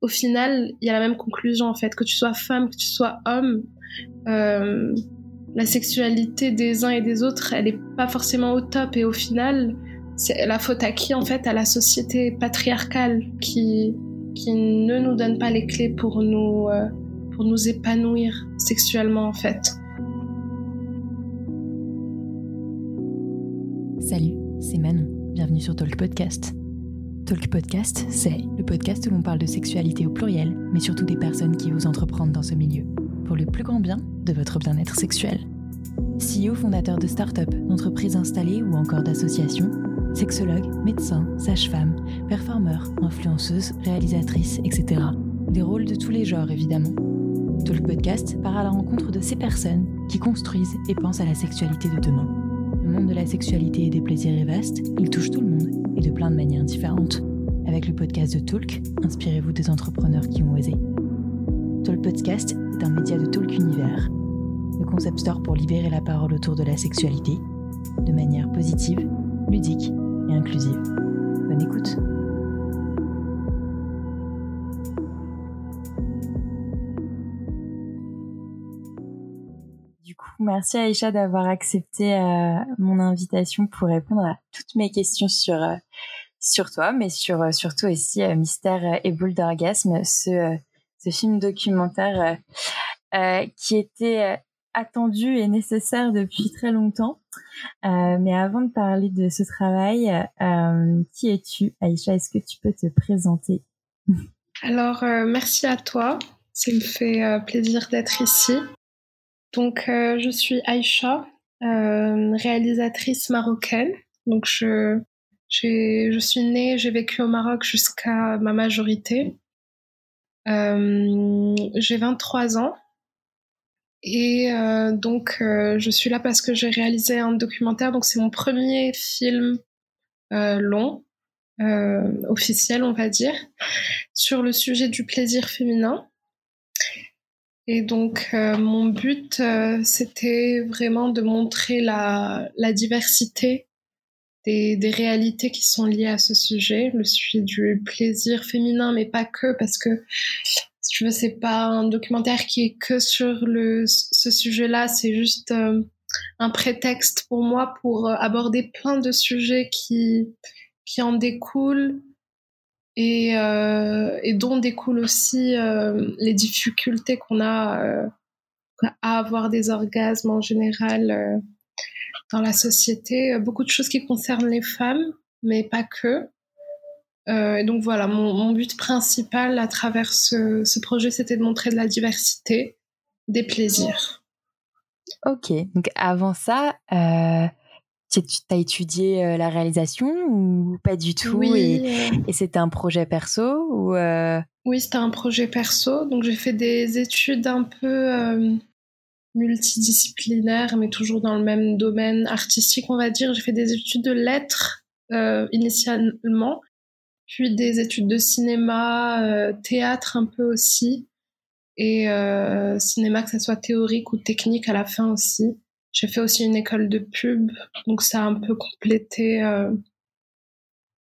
au final, il y a la même conclusion en fait, que tu sois femme, que tu sois homme. Euh, la sexualité des uns et des autres, elle n'est pas forcément au top et au final, c'est la faute à qui en fait? À la société patriarcale qui, qui ne nous donne pas les clés pour nous, euh, pour nous épanouir sexuellement en fait. Salut, c'est Manon, bienvenue sur Talk Podcast. Talk Podcast, c'est le podcast où l'on parle de sexualité au pluriel, mais surtout des personnes qui osent entreprendre dans ce milieu, pour le plus grand bien de votre bien-être sexuel. CEO fondateur de start-up, d'entreprises installées ou encore d'associations, sexologue, médecin, sage-femme, performeur, influenceuse, réalisatrice, etc. Des rôles de tous les genres évidemment. Talk Podcast part à la rencontre de ces personnes qui construisent et pensent à la sexualité de demain. Le monde de la sexualité et des plaisirs est vaste, il touche tout le monde et de plein de manières différentes. Avec le podcast de Talk, inspirez-vous des entrepreneurs qui ont osé. Talk Podcast est un média de Talk Univers, le concept store pour libérer la parole autour de la sexualité de manière positive, ludique et inclusive. Bonne écoute! merci Aïcha d'avoir accepté euh, mon invitation pour répondre à toutes mes questions sur euh, sur toi, mais sur euh, surtout aussi Mystère et boule d'orgasme, ce ce film documentaire qui était attendu et nécessaire depuis très longtemps. mais avant de parler de ce travail, qui es-tu, Aïcha? Est-ce que tu peux te présenter? Alors, merci à toi. Ça me fait plaisir d'être ici. Donc, euh, je suis Aïcha, euh, réalisatrice marocaine. Donc, je, je suis née, j'ai vécu au Maroc jusqu'à ma majorité. Euh, j'ai 23 ans. Et donc, je suis là parce que j'ai réalisé un documentaire. Donc, c'est mon premier film long, officiel, on va dire, sur le sujet du plaisir féminin. Et donc, euh, mon but, euh, c'était vraiment de montrer la, la diversité des, réalités qui sont liées à ce sujet, le sujet du plaisir féminin, mais pas que, parce que, si tu veux, c'est pas un documentaire qui est que sur le, ce sujet-là, c'est juste euh, un prétexte pour moi pour aborder plein de sujets qui, qui en découlent et, euh, et dont découlent aussi euh, les difficultés qu'on a euh, à avoir des orgasmes en général euh, dans la société. Beaucoup de choses qui concernent les femmes, mais pas que. et donc voilà, mon, mon, but principal à travers ce, ce projet, c'était de montrer de la diversité, des plaisirs. Ok, donc avant ça, euh, tu as étudié euh, la réalisation ou pas du tout oui, et, et c'était un projet perso ou euh... Oui, c'était un projet perso. Donc j'ai fait des études un peu multidisciplinaires, mais toujours dans le même domaine artistique, on va dire. J'ai fait des études de lettres euh, initialement, puis des études de cinéma, euh, théâtre un peu aussi, et euh, cinéma que ce soit théorique ou technique à la fin aussi. J'ai fait aussi une école de pub, donc ça a un peu complété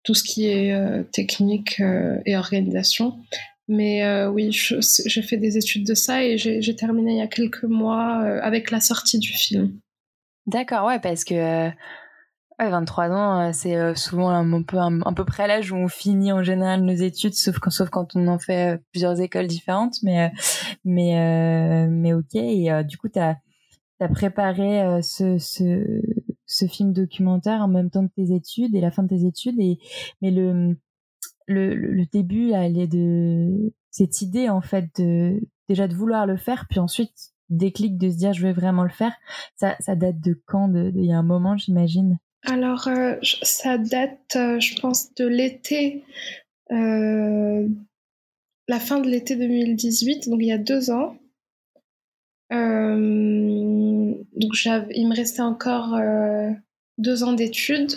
tout ce qui est technique et organisation. Mais euh, oui, j'ai fait des études de ça et j'ai terminé il y a quelques mois euh, avec la sortie du film. D'accord, ouais, parce que ouais, 23 ans, c'est souvent un peu un, peu près l'âge où on finit en général nos études, sauf quand, sauf quand on en fait plusieurs écoles différentes. Mais mais mais ok. Et du coup, tu as préparé euh, ce, ce, ce, film documentaire en même temps que tes études et la fin de tes études. Et, mais le, le, début, est de cette idée, en fait, déjà de vouloir le faire, puis ensuite déclic de se dire je vais vraiment le faire. Ça, ça date de quand? De, Il y a un moment, j'imagine? Alors, euh, ça date, euh, je pense, de l'été. Euh, la fin de l'été 2018, donc il y a deux ans. Donc il me restait encore deux ans d'études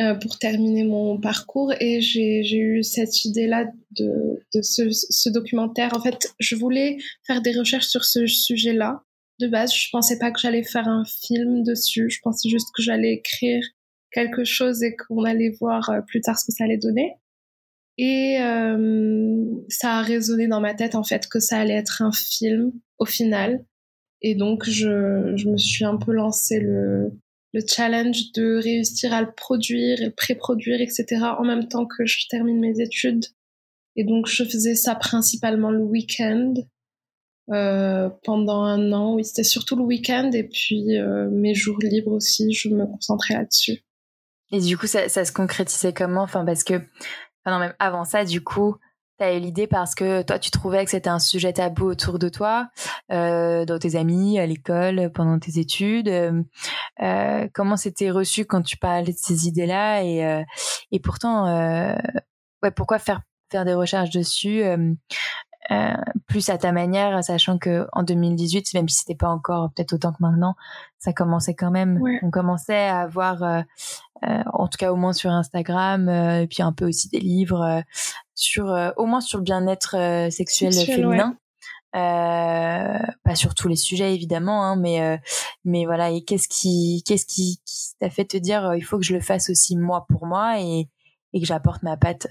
euh, pour terminer mon parcours et j'ai eu cette idée-là de, de ce, ce, documentaire. En fait, je voulais faire des recherches sur ce sujet-là. De base, je pensais pas que j'allais faire un film dessus. Je pensais juste que j'allais écrire quelque chose et qu'on allait voir plus tard ce que ça allait donner. Et ça a résonné dans ma tête en fait que ça allait être un film au final. Et donc je, je me suis un peu lancé le, le challenge de réussir à le produire et le pré-produire, etc. en même temps que je termine mes études. Et donc je faisais ça principalement le week-end. Euh, pendant un an, oui, c'était surtout le week-end et puis euh, mes jours libres aussi, je me concentrais là-dessus. Et du coup, ça, ça se concrétisait comment? Enfin, parce que, enfin non, même avant ça, du coup, tu as eu l'idée parce que toi, tu trouvais que c'était un sujet tabou autour de toi, euh, dans tes amis, à l'école, pendant tes études. Euh, euh comment c'était reçu quand tu parlais de ces idées-là et, euh, et pourtant, euh, ouais, pourquoi faire faire des recherches dessus euh, plus à ta manière, sachant que en 2018, même si c'était pas encore peut-être autant que maintenant, ça commençait quand même. On commençait à avoir, euh, euh, en tout cas au moins sur Instagram, et puis un peu aussi des livres sur, au moins sur le bien-être sexuel, féminin. pas sur tous les sujets évidemment, hein, mais mais voilà. Et qu'est-ce qui qu'est-ce qui, qui t'a fait te dire il faut que je le fasse aussi moi pour moi et et que j'apporte ma patte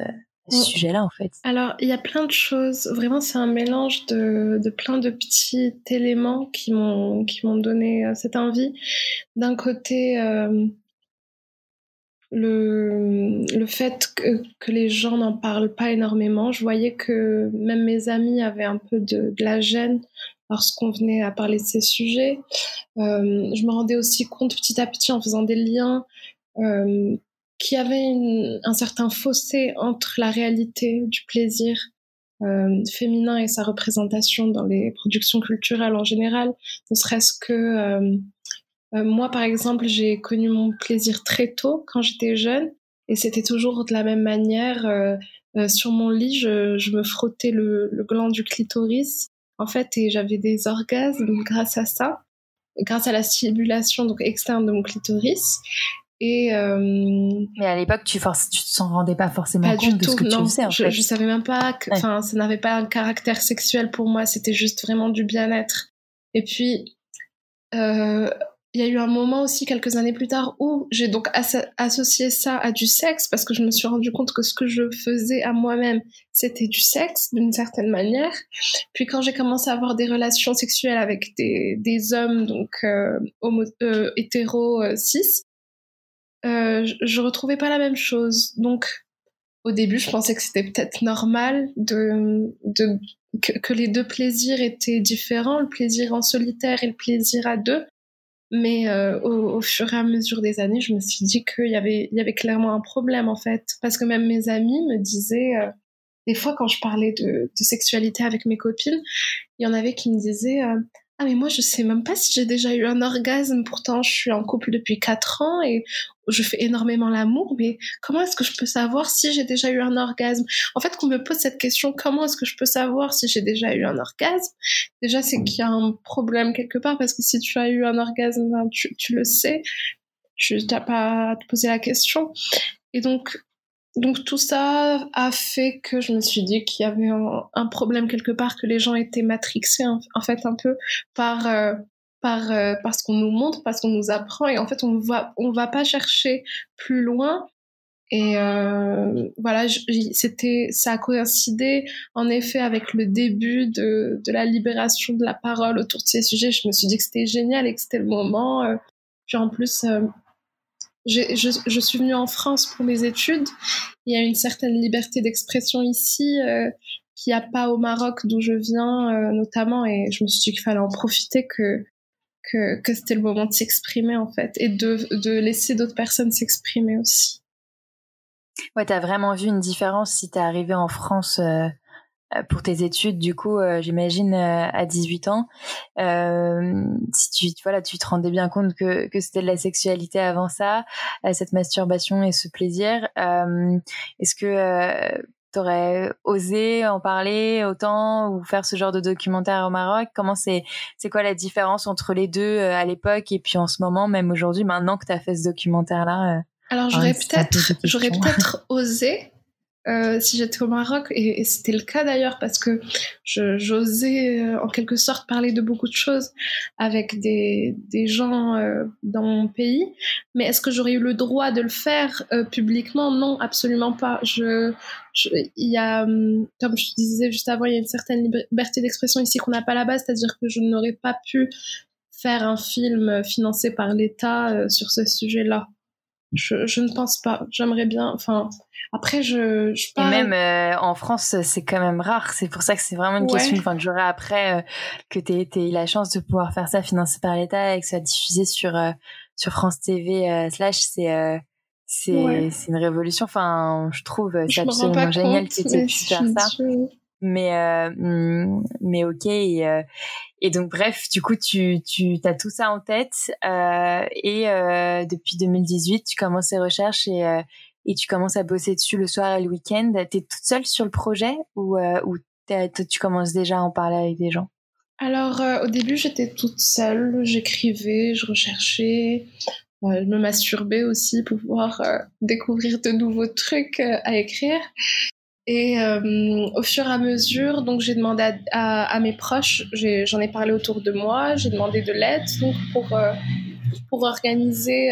ce sujet-là, en fait Alors, il y a plein de choses. Vraiment, c'est un mélange de, de, plein de petits éléments qui m'ont qui m'ont donné euh, cette envie. D'un côté, euh, le, le fait que, que les gens n'en parlent pas énormément. Je voyais que même mes amis avaient un peu de, de la gêne lorsqu'on venait à parler de ces sujets. Euh, je me rendais aussi compte petit à petit en faisant des liens euh, qu'il y avait un certain fossé entre la réalité du plaisir euh, féminin et sa représentation dans les productions culturelles en général, ne serait-ce que euh, euh, moi par exemple j'ai connu mon plaisir très tôt quand j'étais jeune et c'était toujours de la même manière sur mon lit je, je me frottais le, le, gland du clitoris en fait et j'avais des orgasmes grâce à ça grâce à la stimulation donc externe de mon clitoris et euh, mais à l'époque, tu ne tu t'en rendais pas forcément pas compte de ce que tu faisais. En je, fait. je savais même pas que, enfin, ça n'avait pas un caractère sexuel pour moi. C'était juste vraiment du bien-être. Et puis, euh, il y a eu un moment aussi quelques années plus tard où j'ai donc associé ça à du sexe parce que je me suis rendu compte que ce que je faisais à moi-même c'était du sexe d'une certaine manière. Puis quand j'ai commencé à avoir des relations sexuelles avec des, des hommes donc euh, euh, euh, cis, euh, je, retrouvais pas la même chose. Donc, au début, je pensais que c'était peut-être normal de, de que, les deux plaisirs étaient différents, le plaisir en solitaire et le plaisir à deux. Mais euh, au, fur et à mesure des années, je me suis dit qu'il y avait, il y avait clairement un problème en fait, parce que même mes amis me disaient, euh, des fois quand je parlais de, de, sexualité avec mes copines, il y en avait qui me disaient euh, ah mais moi je sais même pas si j'ai déjà eu un orgasme, pourtant je suis en couple depuis 4 ans et je fais énormément l'amour, mais comment est-ce que je peux savoir si j'ai déjà eu un orgasme? En fait, qu'on me pose cette question, comment est-ce que je peux savoir si j'ai déjà eu un orgasme? Déjà, c'est qu'il y a un problème quelque part, parce que si tu as eu un orgasme, ben, tu, tu le sais, tu n'as pas à te poser la question. Et donc, donc tout ça a fait que je me suis dit qu'il y avait un, problème quelque part, que les gens étaient matrixés en, fait un peu par euh, par euh, par ce qu'on nous montre, parce qu'on nous apprend et en fait on va on va pas chercher plus loin. Et euh, voilà, c'était ça a coïncidé en effet avec le début de de la libération de la parole autour de ces sujets. Je me suis dit que c'était génial et que c'était le moment. Euh. puis en plus je, je, suis venue en France pour mes études. Il y a une certaine liberté d'expression ici euh, qu'il n'y a pas au Maroc d'où je viens euh, notamment et je me suis dit qu'il fallait en profiter que que, que c'était le moment de s'exprimer en fait et de, de laisser d'autres personnes s'exprimer aussi. Ouais, t'as vraiment vu une différence si t'es arrivé en France euh, pour tes études, du coup, euh, j'imagine euh, à 18 ans, si tu voilà, tu te rendais bien compte que, que c'était de la sexualité avant ça, cette masturbation et ce plaisir. Est-ce que t'aurais osé en parler autant ou faire ce genre de documentaire au Maroc? Comment c'est c'est quoi la différence entre les deux à l'époque et puis en ce moment, même aujourd'hui, maintenant que tu as fait ce documentaire là Alors j'aurais peut-être j'aurais peut-être osé euh, si j'étais au Maroc, et, c'était le cas d'ailleurs parce que j'osais euh, en quelque sorte parler de beaucoup de choses avec des, des gens euh, dans mon pays, mais est-ce que j'aurais eu le droit de le faire publiquement? Non, absolument pas. Je, il y a, hum, comme je disais juste avant, il y a une certaine liberté d'expression ici qu'on n'a pas là-bas, c'est-à-dire que je n'aurais pas pu faire un film financé par l'État sur ce sujet-là. Je, je, ne pense pas. J'aimerais bien. Enfin, après, je, je parle... Et même euh, en France, c'est quand même rare. C'est pour ça que c'est vraiment une question enfin, que j'aurais après euh, que tu aies, eu la chance de pouvoir faire ça financé par l'État et que ça soit diffusé sur, euh, sur France TV slash. C'est c'est c'est une révolution. Enfin, je trouve c'est absolument génial que tu aies pu faire ça. Mais mm, mais ok. Et, et donc bref, du coup, tu tu as tout ça en tête et depuis 2018, tu commences ces recherches et et tu commences à bosser dessus le soir et le week-end. Tu es toute seule sur le projet ou, euh, ou tu commences déjà à en parler avec des gens? Alors, euh, au début, j'étais toute seule. J'écrivais, je recherchais. Euh, je me masturbais aussi pour pouvoir découvrir de nouveaux trucs à écrire. Et au fur et à mesure, donc j'ai demandé à, à, mes proches, j'en ai, parlé autour de moi, j'ai demandé de l'aide donc pour pour organiser,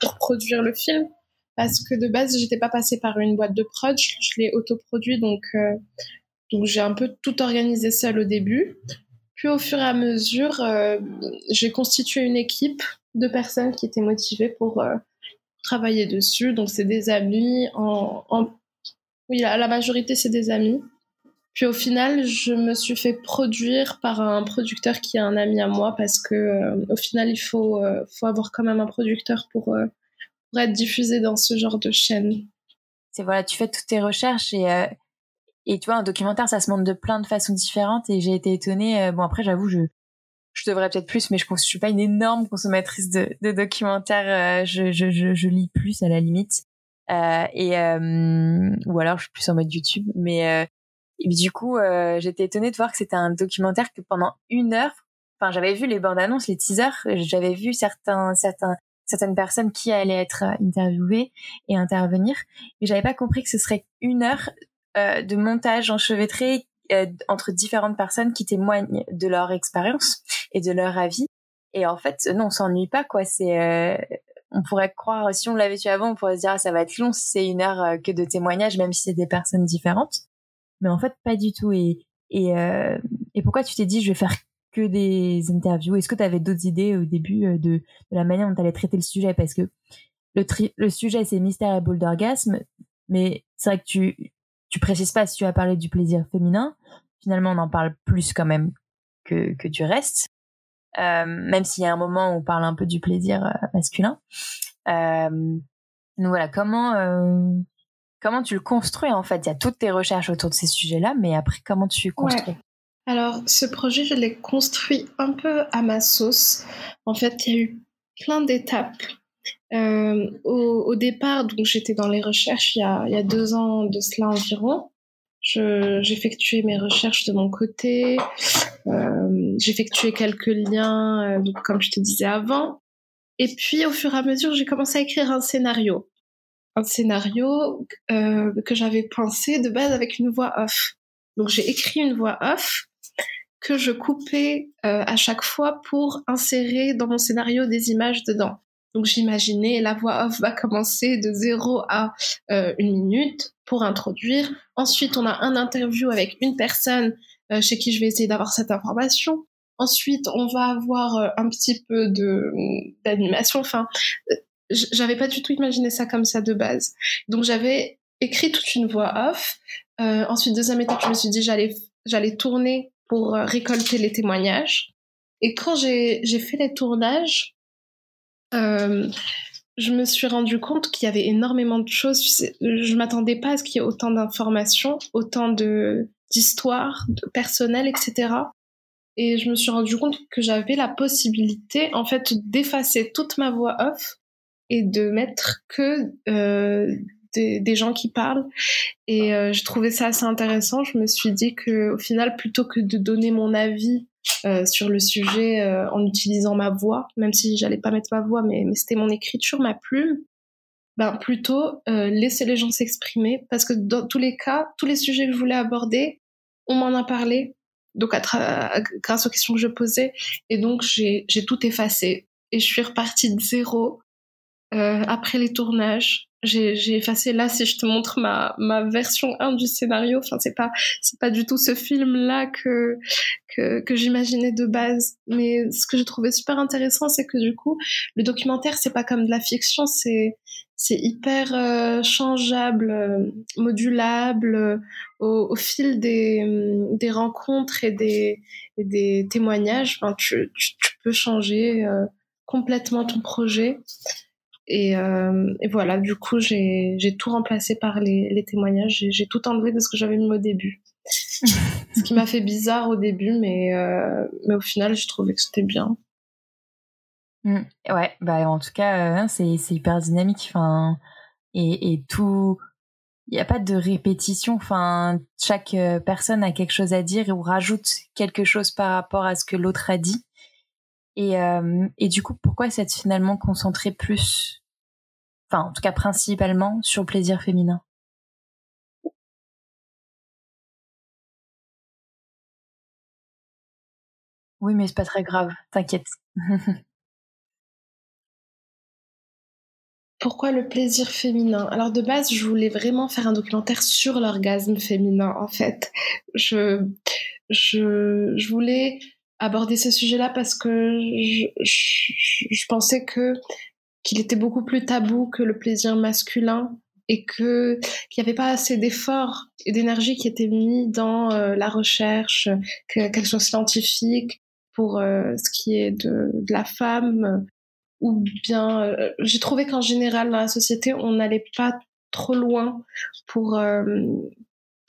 pour produire le film parce que de base j'étais pas passée par une boîte de prod, je, l'ai autoproduit donc euh, donc j'ai un peu tout organisé seul au début. Puis au fur et à mesure, euh, j'ai constitué une équipe de personnes qui étaient motivées pour euh, travailler dessus. Donc c'est des amis, en, en... oui la, majorité c'est des amis. Puis au final, je me suis fait produire par un producteur qui est un ami à moi parce que au final, il faut, faut avoir quand même un producteur pour pour être diffusé dans ce genre de chaîne. C'est voilà, tu fais toutes tes recherches et euh, et tu vois un documentaire ça se montre de plein de façons différentes et j'ai été étonnée. Euh, bon après j'avoue je je devrais peut-être plus mais je ne suis pas une énorme consommatrice de, documentaires. Euh, je, je, je, lis plus à la limite et ou alors je suis plus en mode YouTube mais du coup j'étais étonnée de voir que c'était un documentaire que pendant une heure enfin j'avais vu les bandes annonces les teasers j'avais vu certains certains certaines personnes qui allaient être euh, interviewées et intervenir. Mais j'avais pas compris que ce serait une heure euh, de montage enchevêtré euh, entre différentes personnes qui témoignent de leur expérience et de leur avis. Et en fait, non, on s'ennuie pas, quoi. C'est, euh, on pourrait croire, si on l'avait su avant, on pourrait se dire, ah, ça va être long c'est une heure euh, que de témoignages, même si c'est des personnes différentes. Mais en fait, pas du tout. Et, et, et pourquoi tu t'es dit, je vais faire que des interviews? Est-ce que tu avais d'autres idées au début euh, de, la manière dont tu allais traiter le sujet? Parce que le, le sujet, c'est mystère et boule d'orgasme, mais c'est vrai que tu, tu précises pas si tu as parlé du plaisir féminin. Finalement, on en parle plus quand même que, que du reste. Euh, même s'il y a un moment où on parle un peu du plaisir euh, masculin. Euh, donc voilà, comment comment tu le construis en fait? Il y a toutes tes recherches autour de ces sujets-là, mais après comment tu construis? Alors, ce projet, je l'ai construit un peu à ma sauce. En fait, il y a eu plein d'étapes. Euh, au, départ, donc j'étais dans les recherches il y, a, il y a deux ans de cela environ. J'effectuais mes recherches de mon côté. Euh, J'effectuais quelques liens, euh, comme je te disais avant. Et puis, au fur et à mesure, j'ai commencé à écrire un scénario. Un scénario euh, que j'avais pensé de base avec une voix off. Donc, j'ai écrit une voix off que je coupais euh, à chaque fois pour insérer dans mon scénario des images dedans. Donc j'imaginais la voix off va commencer de 0 à euh, une minute pour introduire. Ensuite, on a un interview avec une personne euh, chez qui je vais essayer d'avoir cette information. Ensuite, on va avoir un petit peu de d'animation. Enfin, j'avais pas du tout imaginé ça comme ça de base. Donc j'avais écrit toute une voix off. ensuite, deuxième étape, je me suis dit j'allais j'allais tourner pour euh, récolter les témoignages. Et quand j'ai fait les tournages, euh, je me suis rendu compte qu'il y avait énormément de choses. Je m'attendais pas à ce qu'il y ait autant d'informations, autant de d'histoires, de personnel, etc. Et je me suis rendu compte que j'avais la possibilité, en fait, d'effacer toute ma voix off et de mettre que euh, des, gens qui parlent. Et euh, je trouvais ça assez intéressant. Je me suis dit que au final, plutôt que de donner mon avis euh, sur le sujet euh, en utilisant ma voix, même si j'allais pas mettre ma voix, mais, mais c'était mon écriture, ma plume, ben plutôt laisser les gens s'exprimer. Parce que dans tous les cas, tous les sujets que je voulais aborder, on m'en a parlé, donc à grâce aux questions que je posais, et donc j'ai tout effacé. Et je suis repartie de zéro euh, après les tournages j'ai effacé. Là si je te montre ma, ma version 1 du scénario enfin c'est pas c'est pas du tout ce film là que que, j'imaginais de base. Mais ce que j'ai trouvé super intéressant c'est que du coup le documentaire c'est pas comme de la fiction c'est c'est hyper euh, changeable euh, modulable euh, au, fil des, des rencontres et des, des témoignages. Enfin, tu, tu, peux changer complètement ton projet et, euh, et, voilà, du coup, j'ai tout remplacé par les, les témoignages. J'ai tout enlevé de ce que j'avais mis au début. ce qui m'a fait bizarre au début, mais, euh, mais au final, j'ai trouvé que c'était bien. Mmh. ouais, bah en tout cas, euh, c'est hyper dynamique. Enfin, et, et tout, il n'y a pas de répétition. Enfin, chaque personne a quelque chose à dire ou rajoute quelque chose par rapport à ce que l'autre a dit. Et, euh, et du coup, pourquoi s'être finalement concentré plus, enfin en tout cas principalement, sur le plaisir féminin? Oui, mais c'est pas très grave, t'inquiète. Pourquoi le plaisir féminin? Alors de base, je voulais vraiment faire un documentaire sur l'orgasme féminin en fait. Je, je, je voulais aborder ce sujet-là parce que je, pensais que qu'il était beaucoup plus tabou que le plaisir masculin et que qu'il n'y avait pas assez d'efforts et d'énergie qui étaient mis dans euh, la recherche, qu'elle soit scientifique pour euh, ce qui est de, de la femme ou bien euh, j'ai trouvé qu'en général dans la société on n'allait pas trop loin pour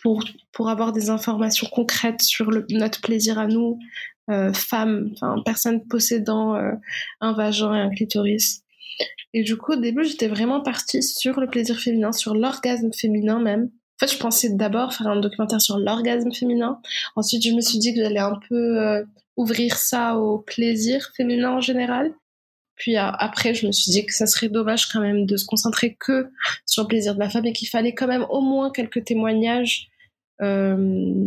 pour pour avoir des informations concrètes sur notre plaisir à nous euh, femme, enfin personne possédant euh, un vagin et un clitoris. Et du coup, au début, j'étais vraiment partie sur le plaisir féminin, sur l'orgasme féminin même. En fait, je pensais d'abord faire un documentaire sur l'orgasme féminin. Ensuite, je me suis dit que j'allais un peu euh, ouvrir ça au plaisir féminin en général. Puis après, je me suis dit que ça serait dommage quand même de se concentrer que sur le plaisir de la femme et qu'il fallait quand même au moins quelques témoignages euh,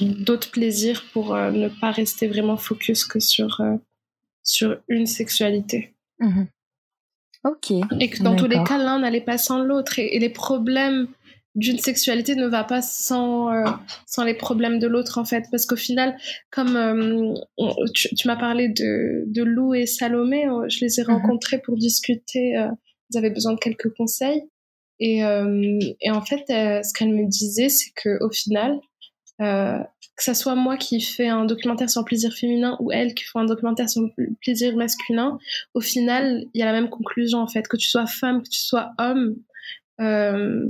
d'autres plaisirs pour euh, ne pas rester vraiment focus que sur, euh, sur une sexualité. Mhm. Ok. Et que dans tous les cas, l'un n'allait pas sans l'autre. Et, les problèmes d'une sexualité ne va pas sans, euh, sans les problèmes de l'autre, en fait. Parce qu'au final, comme tu, m'as parlé de, de Lou et Salomé, je les ai mhm. rencontrés pour discuter. ils avaient besoin de quelques conseils. Et, et en fait, ce qu'elle me disait, c'est qu'au final, euh, que ça soit moi qui fais un documentaire sur le plaisir féminin ou elle qui fait un documentaire sur le plaisir masculin, au final, il y a la même conclusion en fait. Que tu sois femme, que tu sois homme, euh,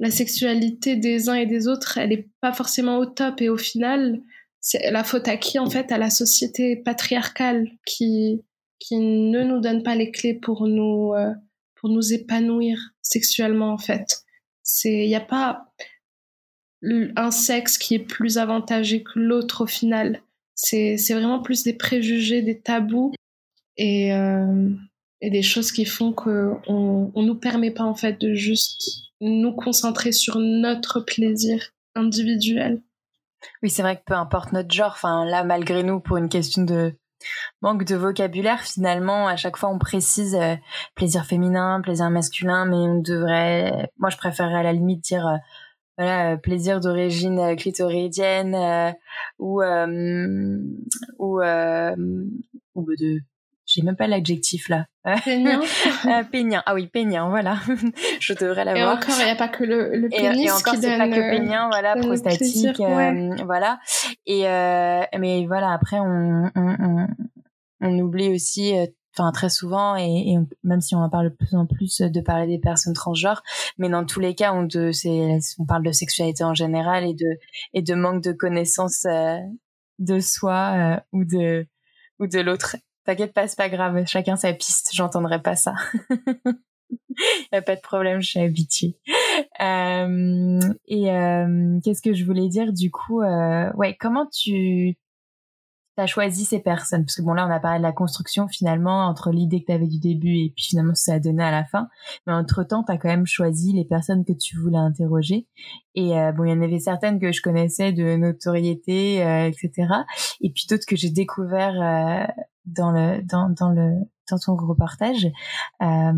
la sexualité des uns et des autres, elle n'est pas forcément au top et au final, c'est la faute à qui en fait? À la société patriarcale qui qui ne nous donne pas les clés pour nous euh, pour nous épanouir sexuellement en fait. Il y a pas un sexe qui est plus avantagé que l'autre au final. C'est vraiment plus des préjugés, des tabous et, euh, et des choses qui font qu'on on nous permet pas en fait de juste nous concentrer sur notre plaisir individuel. Oui, c'est vrai que peu importe notre genre, enfin là malgré nous pour une question de manque de vocabulaire finalement à chaque fois on précise euh, plaisir féminin, plaisir masculin mais on devrait moi je préférerais à la limite dire euh, voilà, euh, plaisir d'origine euh, clitoridienne euh, ou ou ou de j'ai même pas l'adjectif là. Peignant. peignant. Ah oui, peignant, voilà. je devrais l'avoir. Et encore, il n'y a pas que le, le pénis et, encore, c'est pas que peignant, voilà, prostatique, voilà. Et mais voilà, après on on, on, on oublie aussi enfin très souvent et, même si on en parle de plus en plus de parler des personnes transgenres mais dans tous les cas on de on parle de sexualité en général et de et de manque de connaissance euh, de soi euh, ou de ou de l'autre. T'inquiète pas c'est pas grave. Chacun sa piste. J'entendrai pas ça. Y a pas de problème je suis habituée. Euh, et qu'est-ce que je voulais dire du coup ouais comment tu tu as choisi ces personnes Parce que bon, là, on a parlé de la construction finalement, entre l'idée que tu avais du début et puis finalement ça a donné à la fin. Mais entre-temps, tu as quand même choisi les personnes que tu voulais interroger. Et euh, bon, il y en avait certaines que je connaissais de notoriété, euh, etc. Et puis d'autres que j'ai découvert euh, dans le dans, le dans ton reportage euh,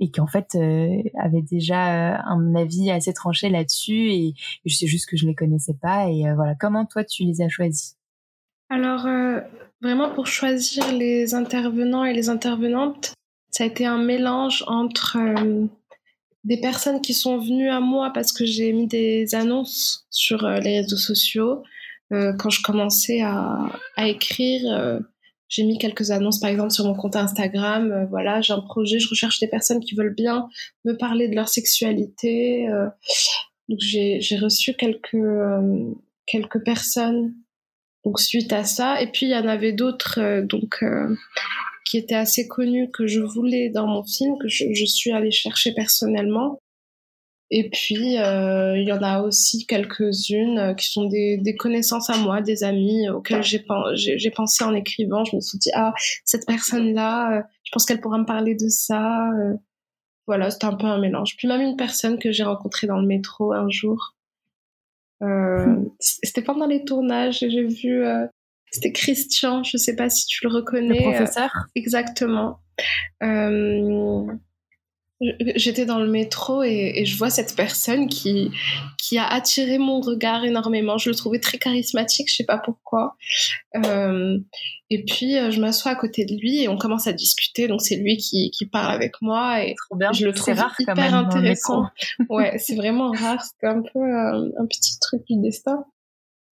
et qui en fait euh, avait déjà euh, un avis assez tranché là-dessus et je sais juste que je les connaissais pas et voilà comment toi tu les as choisis? Alors vraiment pour choisir les intervenants et les intervenantes ça a été un mélange entre des personnes qui sont venues à moi parce que j'ai mis des annonces sur les réseaux sociaux quand je commençais à, à écrire j'ai mis quelques annonces, par exemple, sur mon compte Instagram. Euh, voilà, j'ai un projet, je recherche des personnes qui veulent bien me parler de leur sexualité. Euh. donc j'ai reçu quelques euh, quelques personnes donc suite à ça. Et puis il y en avait d'autres donc qui étaient assez connus que je voulais dans mon film que je, je suis allée chercher personnellement. Et puis, euh, il y en a aussi quelques-unes euh, qui sont des, des, connaissances à moi, des amis auxquels j'ai, j'ai, pensé en écrivant. Je me suis dit, ah, cette personne-là, euh, je pense qu'elle pourra me parler de ça. Voilà, c'était un peu un mélange. Puis même une personne que j'ai rencontrée dans le métro un jour. Hmm. C'était pendant les tournages, j'ai vu... c'était Christian, je sais pas si tu le reconnais. Le professeur? Exactement. Euh, J'étais dans le métro et, je vois cette personne qui, qui a attiré mon regard énormément. Je le trouvais très charismatique, je sais pas pourquoi. Euh, et puis euh, je m'assois à côté de lui et on commence à discuter. Donc c'est lui qui, qui parle avec moi et je le trouve rare hyper même, intéressant. ouais, c'est vraiment rare. C'est un peu euh, un petit truc du destin.